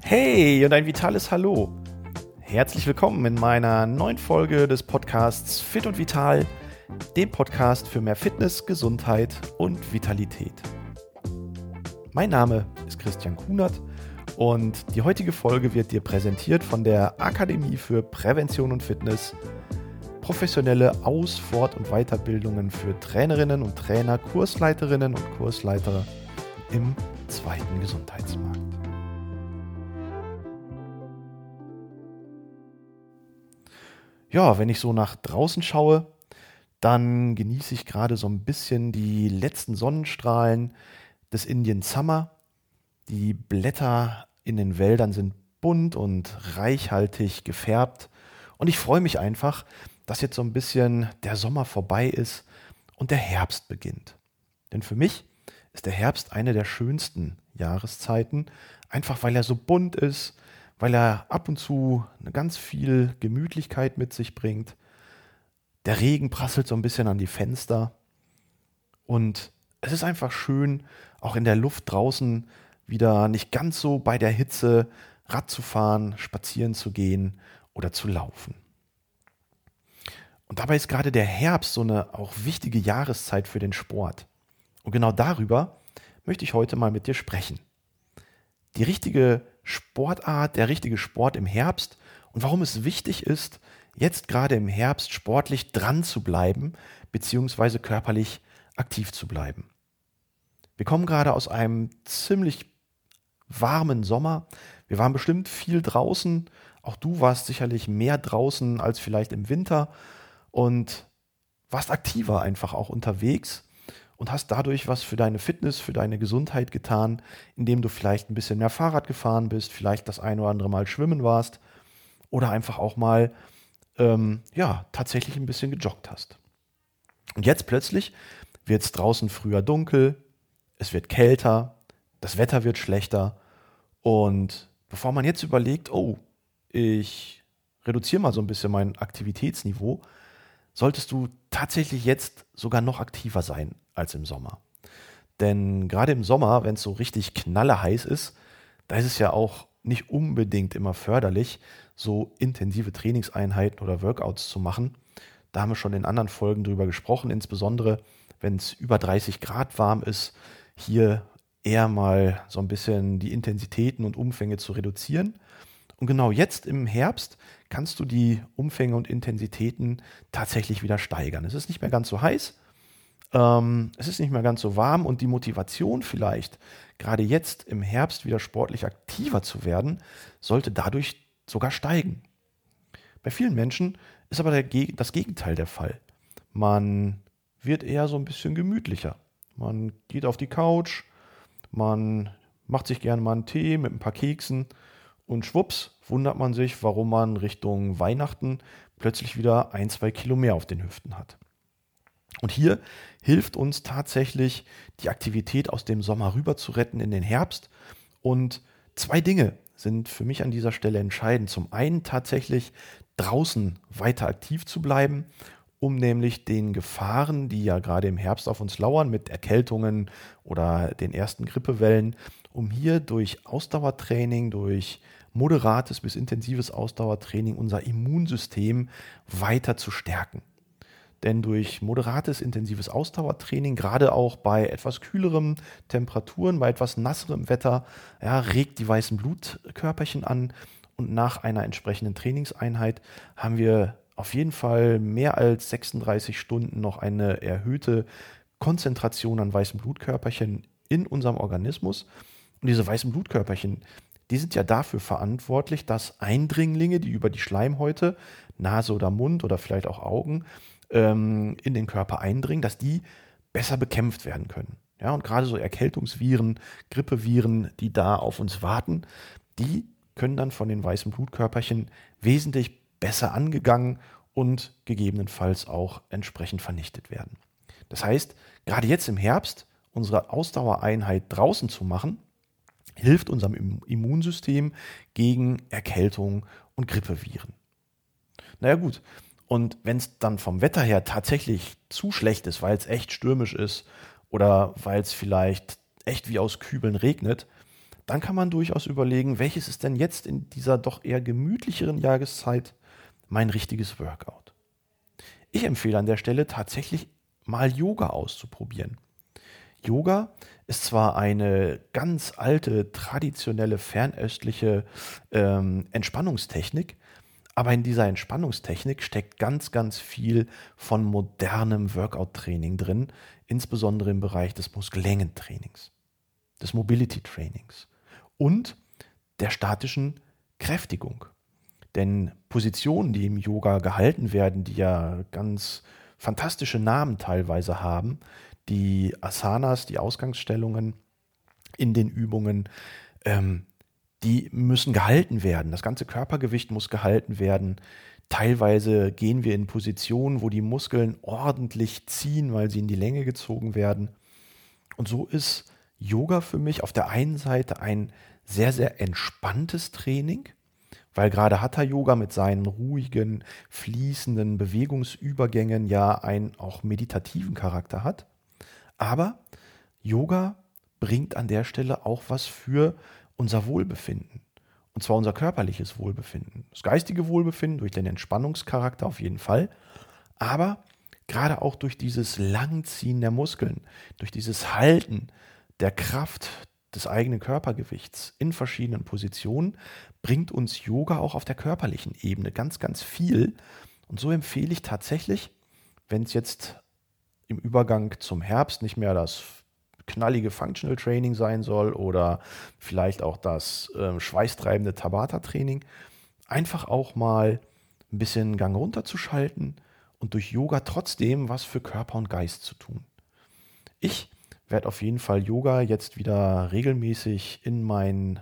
Hey und ein vitales Hallo. Herzlich willkommen in meiner neuen Folge des Podcasts Fit und Vital, dem Podcast für mehr Fitness, Gesundheit und Vitalität. Mein Name ist Christian Kunert und die heutige Folge wird dir präsentiert von der Akademie für Prävention und Fitness, professionelle Aus-, Fort- und Weiterbildungen für Trainerinnen und Trainer, Kursleiterinnen und Kursleiter im zweiten Gesundheitsmarkt. Ja, wenn ich so nach draußen schaue, dann genieße ich gerade so ein bisschen die letzten Sonnenstrahlen des Indian Summer. Die Blätter in den Wäldern sind bunt und reichhaltig gefärbt. Und ich freue mich einfach, dass jetzt so ein bisschen der Sommer vorbei ist und der Herbst beginnt. Denn für mich ist der Herbst eine der schönsten Jahreszeiten, einfach weil er so bunt ist, weil er ab und zu eine ganz viel Gemütlichkeit mit sich bringt. Der Regen prasselt so ein bisschen an die Fenster und es ist einfach schön, auch in der Luft draußen wieder nicht ganz so bei der Hitze Rad zu fahren, spazieren zu gehen oder zu laufen. Und dabei ist gerade der Herbst so eine auch wichtige Jahreszeit für den Sport. Und genau darüber möchte ich heute mal mit dir sprechen. Die richtige Sportart, der richtige Sport im Herbst und warum es wichtig ist, jetzt gerade im Herbst sportlich dran zu bleiben, beziehungsweise körperlich aktiv zu bleiben. Wir kommen gerade aus einem ziemlich warmen Sommer. Wir waren bestimmt viel draußen. Auch du warst sicherlich mehr draußen als vielleicht im Winter und warst aktiver einfach auch unterwegs und hast dadurch was für deine Fitness, für deine Gesundheit getan, indem du vielleicht ein bisschen mehr Fahrrad gefahren bist, vielleicht das ein oder andere Mal schwimmen warst oder einfach auch mal ähm, ja tatsächlich ein bisschen gejoggt hast. Und jetzt plötzlich wird es draußen früher dunkel, es wird kälter, das Wetter wird schlechter und bevor man jetzt überlegt, oh, ich reduziere mal so ein bisschen mein Aktivitätsniveau, solltest du tatsächlich jetzt sogar noch aktiver sein als im Sommer. Denn gerade im Sommer, wenn es so richtig knalleheiß ist, da ist es ja auch nicht unbedingt immer förderlich, so intensive Trainingseinheiten oder Workouts zu machen. Da haben wir schon in anderen Folgen drüber gesprochen, insbesondere wenn es über 30 Grad warm ist, hier eher mal so ein bisschen die Intensitäten und Umfänge zu reduzieren. Und genau jetzt im Herbst kannst du die Umfänge und Intensitäten tatsächlich wieder steigern. Es ist nicht mehr ganz so heiß, ähm, es ist nicht mehr ganz so warm und die Motivation vielleicht, gerade jetzt im Herbst wieder sportlich aktiver zu werden, sollte dadurch sogar steigen. Bei vielen Menschen ist aber der, das Gegenteil der Fall. Man wird eher so ein bisschen gemütlicher. Man geht auf die Couch, man macht sich gerne mal einen Tee mit ein paar Keksen und schwupps wundert man sich, warum man Richtung Weihnachten plötzlich wieder ein, zwei Kilo mehr auf den Hüften hat. Und hier hilft uns tatsächlich die Aktivität aus dem Sommer rüber zu retten in den Herbst. Und zwei Dinge sind für mich an dieser Stelle entscheidend. Zum einen tatsächlich draußen weiter aktiv zu bleiben, um nämlich den Gefahren, die ja gerade im Herbst auf uns lauern, mit Erkältungen oder den ersten Grippewellen, um hier durch Ausdauertraining, durch moderates bis intensives Ausdauertraining unser Immunsystem weiter zu stärken. Denn durch moderates, intensives Ausdauertraining, gerade auch bei etwas kühleren Temperaturen, bei etwas nasserem Wetter, ja, regt die weißen Blutkörperchen an. Und nach einer entsprechenden Trainingseinheit haben wir auf jeden Fall mehr als 36 Stunden noch eine erhöhte Konzentration an weißen Blutkörperchen in unserem Organismus. Und diese weißen Blutkörperchen, die sind ja dafür verantwortlich, dass Eindringlinge, die über die Schleimhäute, Nase oder Mund oder vielleicht auch Augen ähm, in den Körper eindringen, dass die besser bekämpft werden können. Ja, und gerade so Erkältungsviren, Grippeviren, die da auf uns warten, die können dann von den weißen Blutkörperchen wesentlich besser angegangen und gegebenenfalls auch entsprechend vernichtet werden. Das heißt, gerade jetzt im Herbst unsere Ausdauereinheit draußen zu machen, hilft unserem Immunsystem gegen Erkältung und Grippeviren. Naja gut, und wenn es dann vom Wetter her tatsächlich zu schlecht ist, weil es echt stürmisch ist oder weil es vielleicht echt wie aus Kübeln regnet, dann kann man durchaus überlegen, welches ist denn jetzt in dieser doch eher gemütlicheren Jahreszeit mein richtiges Workout. Ich empfehle an der Stelle tatsächlich mal Yoga auszuprobieren. Yoga ist zwar eine ganz alte, traditionelle, fernöstliche ähm, Entspannungstechnik, aber in dieser Entspannungstechnik steckt ganz, ganz viel von modernem Workout-Training drin, insbesondere im Bereich des Muskellängentrainings, des Mobility-Trainings und der statischen Kräftigung. Denn Positionen, die im Yoga gehalten werden, die ja ganz fantastische Namen teilweise haben, die Asanas, die Ausgangsstellungen in den Übungen, ähm, die müssen gehalten werden. Das ganze Körpergewicht muss gehalten werden. Teilweise gehen wir in Positionen, wo die Muskeln ordentlich ziehen, weil sie in die Länge gezogen werden. Und so ist Yoga für mich auf der einen Seite ein sehr, sehr entspanntes Training, weil gerade Hatha Yoga mit seinen ruhigen, fließenden Bewegungsübergängen ja einen auch meditativen Charakter hat. Aber Yoga bringt an der Stelle auch was für unser Wohlbefinden. Und zwar unser körperliches Wohlbefinden. Das geistige Wohlbefinden durch den Entspannungscharakter auf jeden Fall. Aber gerade auch durch dieses Langziehen der Muskeln, durch dieses Halten der Kraft des eigenen Körpergewichts in verschiedenen Positionen bringt uns Yoga auch auf der körperlichen Ebene ganz, ganz viel. Und so empfehle ich tatsächlich, wenn es jetzt im Übergang zum Herbst nicht mehr das knallige Functional Training sein soll oder vielleicht auch das äh, schweißtreibende Tabata-Training, einfach auch mal ein bisschen Gang runterzuschalten und durch Yoga trotzdem was für Körper und Geist zu tun. Ich werde auf jeden Fall Yoga jetzt wieder regelmäßig in mein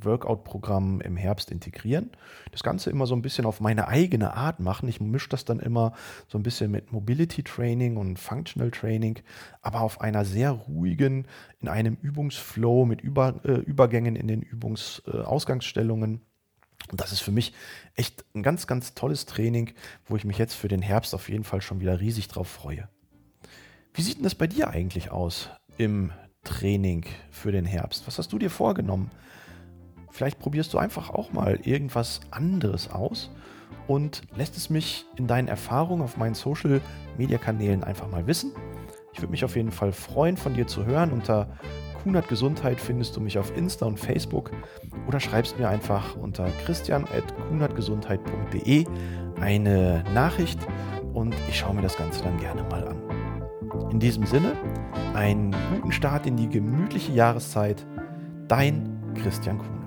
Workout-Programm im Herbst integrieren. Das Ganze immer so ein bisschen auf meine eigene Art machen. Ich mische das dann immer so ein bisschen mit Mobility Training und Functional Training, aber auf einer sehr ruhigen, in einem Übungsflow mit Über, äh, Übergängen in den Übungsausgangsstellungen. Äh, das ist für mich echt ein ganz, ganz tolles Training, wo ich mich jetzt für den Herbst auf jeden Fall schon wieder riesig drauf freue. Wie sieht denn das bei dir eigentlich aus im Training für den Herbst? Was hast du dir vorgenommen? Vielleicht probierst du einfach auch mal irgendwas anderes aus und lässt es mich in deinen Erfahrungen auf meinen Social Media Kanälen einfach mal wissen. Ich würde mich auf jeden Fall freuen, von dir zu hören. Unter Kunert Gesundheit findest du mich auf Insta und Facebook oder schreibst mir einfach unter christian.kunert.gesundheit.de eine Nachricht und ich schaue mir das Ganze dann gerne mal an. In diesem Sinne, einen guten Start in die gemütliche Jahreszeit. Dein Christian Kunert.